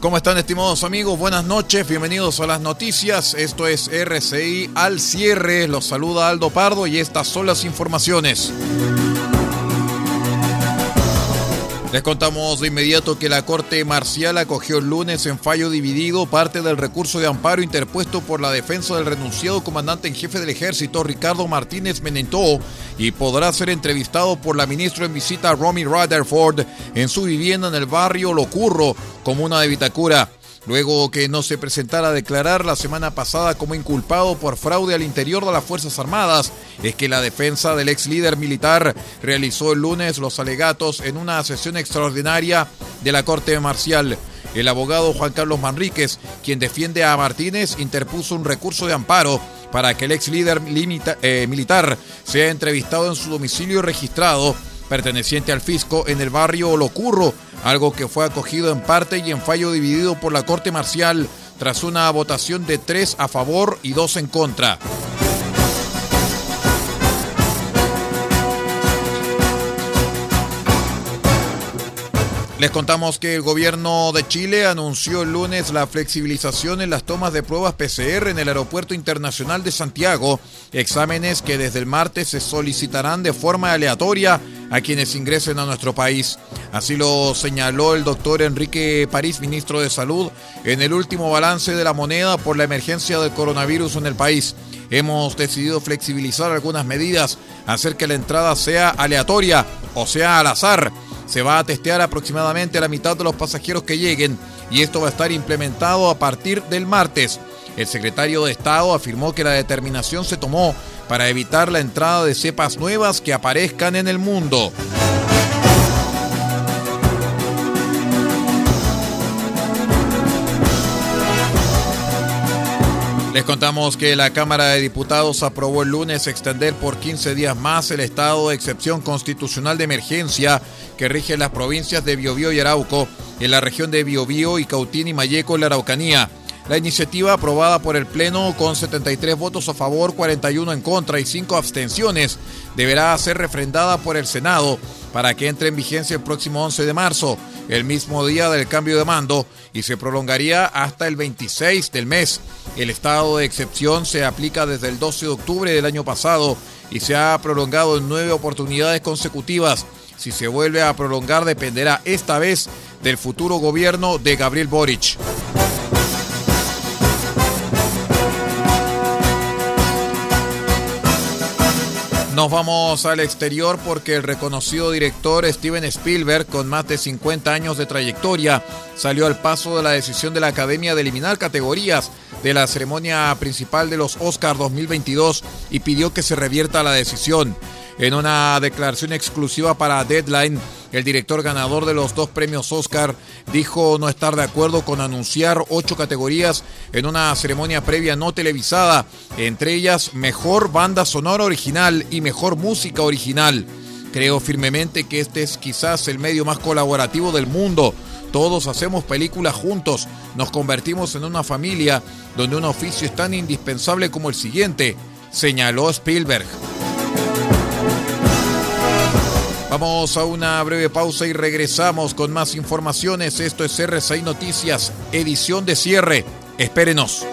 ¿Cómo están estimados amigos? Buenas noches, bienvenidos a las noticias. Esto es RCI al cierre. Los saluda Aldo Pardo y estas son las informaciones. Les contamos de inmediato que la Corte Marcial acogió el lunes en fallo dividido parte del recurso de amparo interpuesto por la defensa del renunciado comandante en jefe del ejército Ricardo Martínez Menentó y podrá ser entrevistado por la ministra en visita Romy Rutherford en su vivienda en el barrio Locurro, comuna de Vitacura luego que no se presentara a declarar la semana pasada como inculpado por fraude al interior de las Fuerzas Armadas, es que la defensa del ex líder militar realizó el lunes los alegatos en una sesión extraordinaria de la Corte Marcial. El abogado Juan Carlos Manríquez, quien defiende a Martínez, interpuso un recurso de amparo para que el ex líder eh, militar sea entrevistado en su domicilio registrado perteneciente al fisco en el barrio Locurro, algo que fue acogido en parte y en fallo dividido por la Corte Marcial tras una votación de tres a favor y dos en contra. Les contamos que el gobierno de Chile anunció el lunes la flexibilización en las tomas de pruebas PCR en el Aeropuerto Internacional de Santiago, exámenes que desde el martes se solicitarán de forma aleatoria a quienes ingresen a nuestro país. Así lo señaló el doctor Enrique París, ministro de Salud, en el último balance de la moneda por la emergencia del coronavirus en el país. Hemos decidido flexibilizar algunas medidas, hacer que la entrada sea aleatoria o sea al azar se va a testear aproximadamente a la mitad de los pasajeros que lleguen y esto va a estar implementado a partir del martes. El secretario de Estado afirmó que la determinación se tomó para evitar la entrada de cepas nuevas que aparezcan en el mundo. Les contamos que la Cámara de Diputados aprobó el lunes extender por 15 días más el estado de excepción constitucional de emergencia que rige las provincias de Biobío y Arauco, en la región de Biobío y Cautín y Mayeco en la Araucanía. La iniciativa aprobada por el Pleno con 73 votos a favor, 41 en contra y 5 abstenciones deberá ser refrendada por el Senado para que entre en vigencia el próximo 11 de marzo, el mismo día del cambio de mando, y se prolongaría hasta el 26 del mes. El estado de excepción se aplica desde el 12 de octubre del año pasado y se ha prolongado en nueve oportunidades consecutivas. Si se vuelve a prolongar dependerá esta vez del futuro gobierno de Gabriel Boric. Nos vamos al exterior porque el reconocido director Steven Spielberg, con más de 50 años de trayectoria, salió al paso de la decisión de la Academia de eliminar categorías de la ceremonia principal de los Oscars 2022 y pidió que se revierta la decisión. En una declaración exclusiva para Deadline, el director ganador de los dos premios Oscar dijo no estar de acuerdo con anunciar ocho categorías en una ceremonia previa no televisada, entre ellas Mejor Banda Sonora Original y Mejor Música Original. Creo firmemente que este es quizás el medio más colaborativo del mundo. Todos hacemos películas juntos, nos convertimos en una familia donde un oficio es tan indispensable como el siguiente, señaló Spielberg. Vamos a una breve pausa y regresamos con más informaciones. Esto es R6 Noticias, edición de cierre. Espérenos.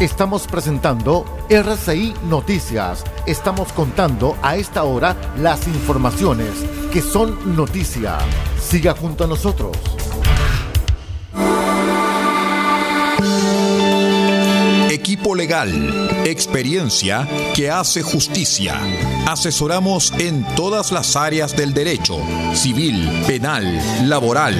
Estamos presentando RCI Noticias. Estamos contando a esta hora las informaciones que son noticia. Siga junto a nosotros. Equipo legal, experiencia que hace justicia. Asesoramos en todas las áreas del derecho, civil, penal, laboral,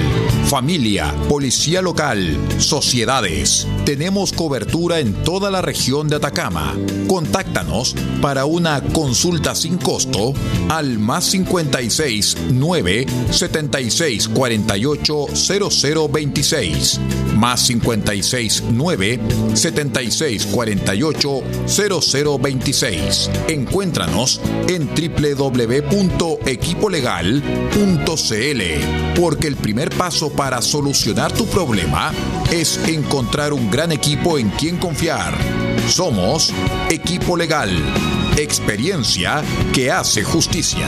familia, policía local, sociedades. Tenemos cobertura en toda la región de Atacama. Contáctanos para una consulta sin costo al más 56 9 76 48 0026 más 56 9 76 48 0026. Encuéntranos en www.equipolegal.cl porque el primer paso para solucionar tu problema es encontrar un gran equipo en quien confiar. Somos Equipo Legal, experiencia que hace justicia.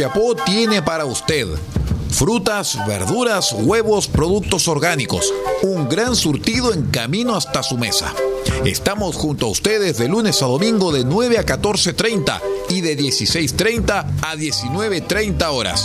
Copiapó tiene para usted frutas, verduras, huevos, productos orgánicos. Un gran surtido en camino hasta su mesa. Estamos junto a ustedes de lunes a domingo de 9 a 14.30 y de 16.30 a 19.30 horas.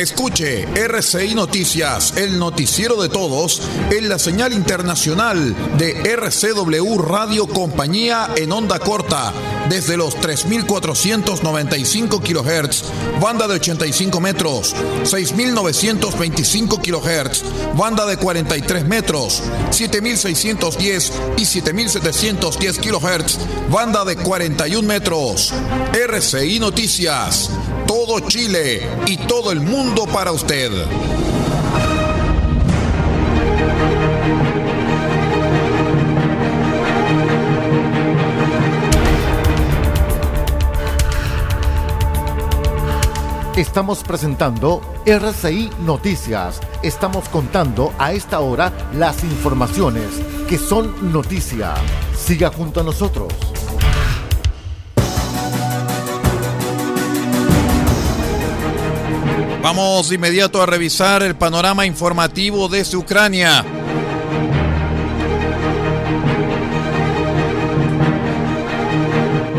Escuche RCI Noticias, el noticiero de todos, en la señal internacional de RCW Radio Compañía en onda corta, desde los 3.495 kHz, banda de 85 metros, 6.925 kHz, banda de 43 metros, 7.610 y 7.710 kHz, banda de 41 metros. RCI Noticias, todo Chile y todo el mundo para usted. Estamos presentando RCI Noticias. Estamos contando a esta hora las informaciones que son noticia. Siga junto a nosotros. Vamos de inmediato a revisar el panorama informativo desde Ucrania.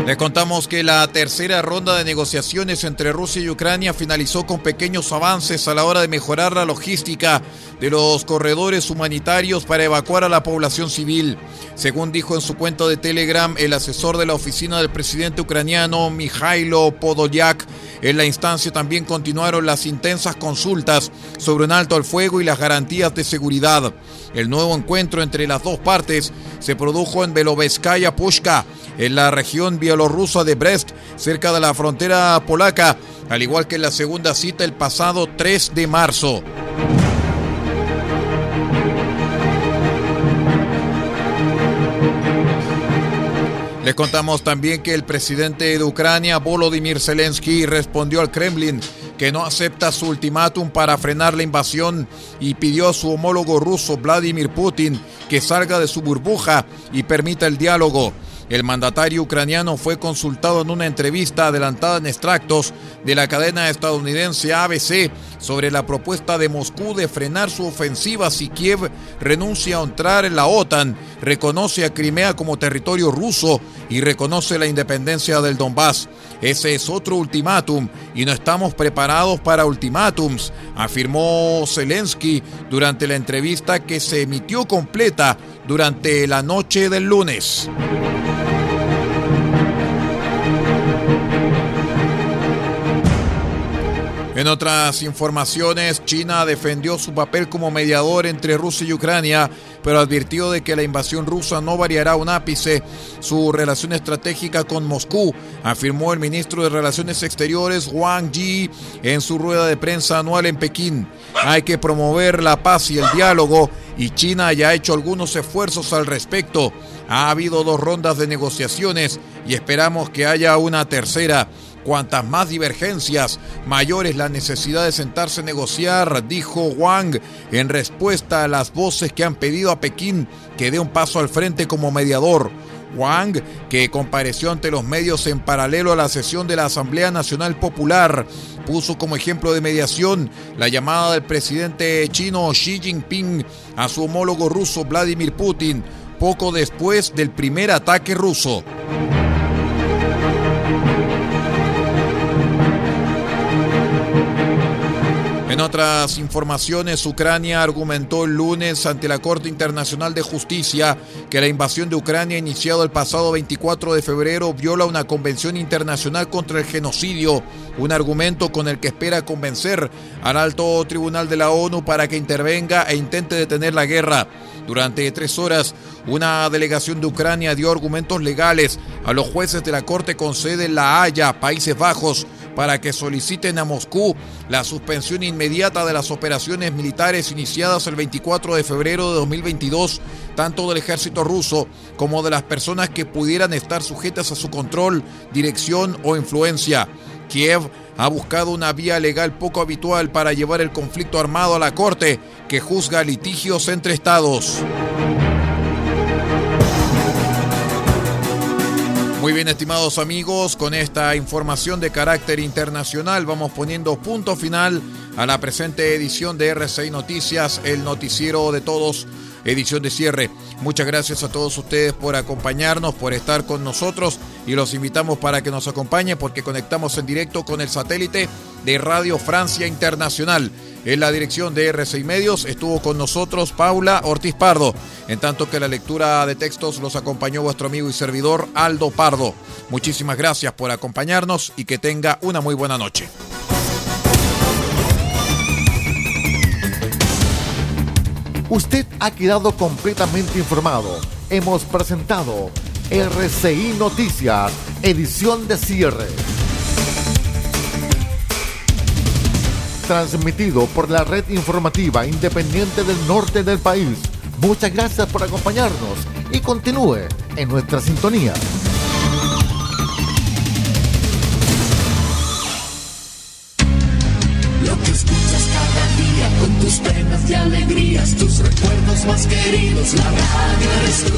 Les contamos que la tercera ronda de negociaciones entre Rusia y Ucrania finalizó con pequeños avances a la hora de mejorar la logística de los corredores humanitarios para evacuar a la población civil. Según dijo en su cuenta de Telegram el asesor de la oficina del presidente ucraniano Mikhailo Podolyak, en la instancia también continuaron las intensas consultas sobre un alto al fuego y las garantías de seguridad. El nuevo encuentro entre las dos partes se produjo en Beloveskaya Pushka, en la región bielorrusa de Brest, cerca de la frontera polaca, al igual que la segunda cita el pasado 3 de marzo. Les contamos también que el presidente de Ucrania, Volodymyr Zelensky, respondió al Kremlin que no acepta su ultimátum para frenar la invasión y pidió a su homólogo ruso, Vladimir Putin, que salga de su burbuja y permita el diálogo. El mandatario ucraniano fue consultado en una entrevista adelantada en extractos de la cadena estadounidense ABC sobre la propuesta de Moscú de frenar su ofensiva si Kiev renuncia a entrar en la OTAN, reconoce a Crimea como territorio ruso y reconoce la independencia del Donbass. Ese es otro ultimátum y no estamos preparados para ultimátums, afirmó Zelensky durante la entrevista que se emitió completa durante la noche del lunes. En otras informaciones, China defendió su papel como mediador entre Rusia y Ucrania, pero advirtió de que la invasión rusa no variará un ápice su relación estratégica con Moscú, afirmó el ministro de Relaciones Exteriores Wang Yi en su rueda de prensa anual en Pekín. Hay que promover la paz y el diálogo y China ya ha hecho algunos esfuerzos al respecto. Ha habido dos rondas de negociaciones y esperamos que haya una tercera. Cuantas más divergencias, mayor es la necesidad de sentarse a negociar, dijo Wang en respuesta a las voces que han pedido a Pekín que dé un paso al frente como mediador. Wang, que compareció ante los medios en paralelo a la sesión de la Asamblea Nacional Popular, puso como ejemplo de mediación la llamada del presidente chino Xi Jinping a su homólogo ruso Vladimir Putin poco después del primer ataque ruso. Otras informaciones, Ucrania argumentó el lunes ante la Corte Internacional de Justicia que la invasión de Ucrania iniciado el pasado 24 de febrero viola una convención internacional contra el genocidio, un argumento con el que espera convencer al alto tribunal de la ONU para que intervenga e intente detener la guerra. Durante tres horas, una delegación de Ucrania dio argumentos legales a los jueces de la Corte con sede en La Haya, Países Bajos, para que soliciten a Moscú la suspensión inmediata de las operaciones militares iniciadas el 24 de febrero de 2022, tanto del ejército ruso como de las personas que pudieran estar sujetas a su control, dirección o influencia. Kiev ha buscado una vía legal poco habitual para llevar el conflicto armado a la Corte, que juzga litigios entre estados. Muy bien, estimados amigos, con esta información de carácter internacional vamos poniendo punto final a la presente edición de RCI Noticias, el noticiero de todos, edición de cierre. Muchas gracias a todos ustedes por acompañarnos, por estar con nosotros y los invitamos para que nos acompañen porque conectamos en directo con el satélite de Radio Francia Internacional. En la dirección de R6 Medios estuvo con nosotros Paula Ortiz Pardo, en tanto que la lectura de textos los acompañó vuestro amigo y servidor Aldo Pardo. Muchísimas gracias por acompañarnos y que tenga una muy buena noche. Usted ha quedado completamente informado. Hemos presentado RCI Noticias, edición de cierre. Transmitido por la red informativa independiente del norte del país. Muchas gracias por acompañarnos y continúe en nuestra sintonía. Lo que escuchas cada día con tus penas y alegrías, tus recuerdos más queridos, la radio eres tú.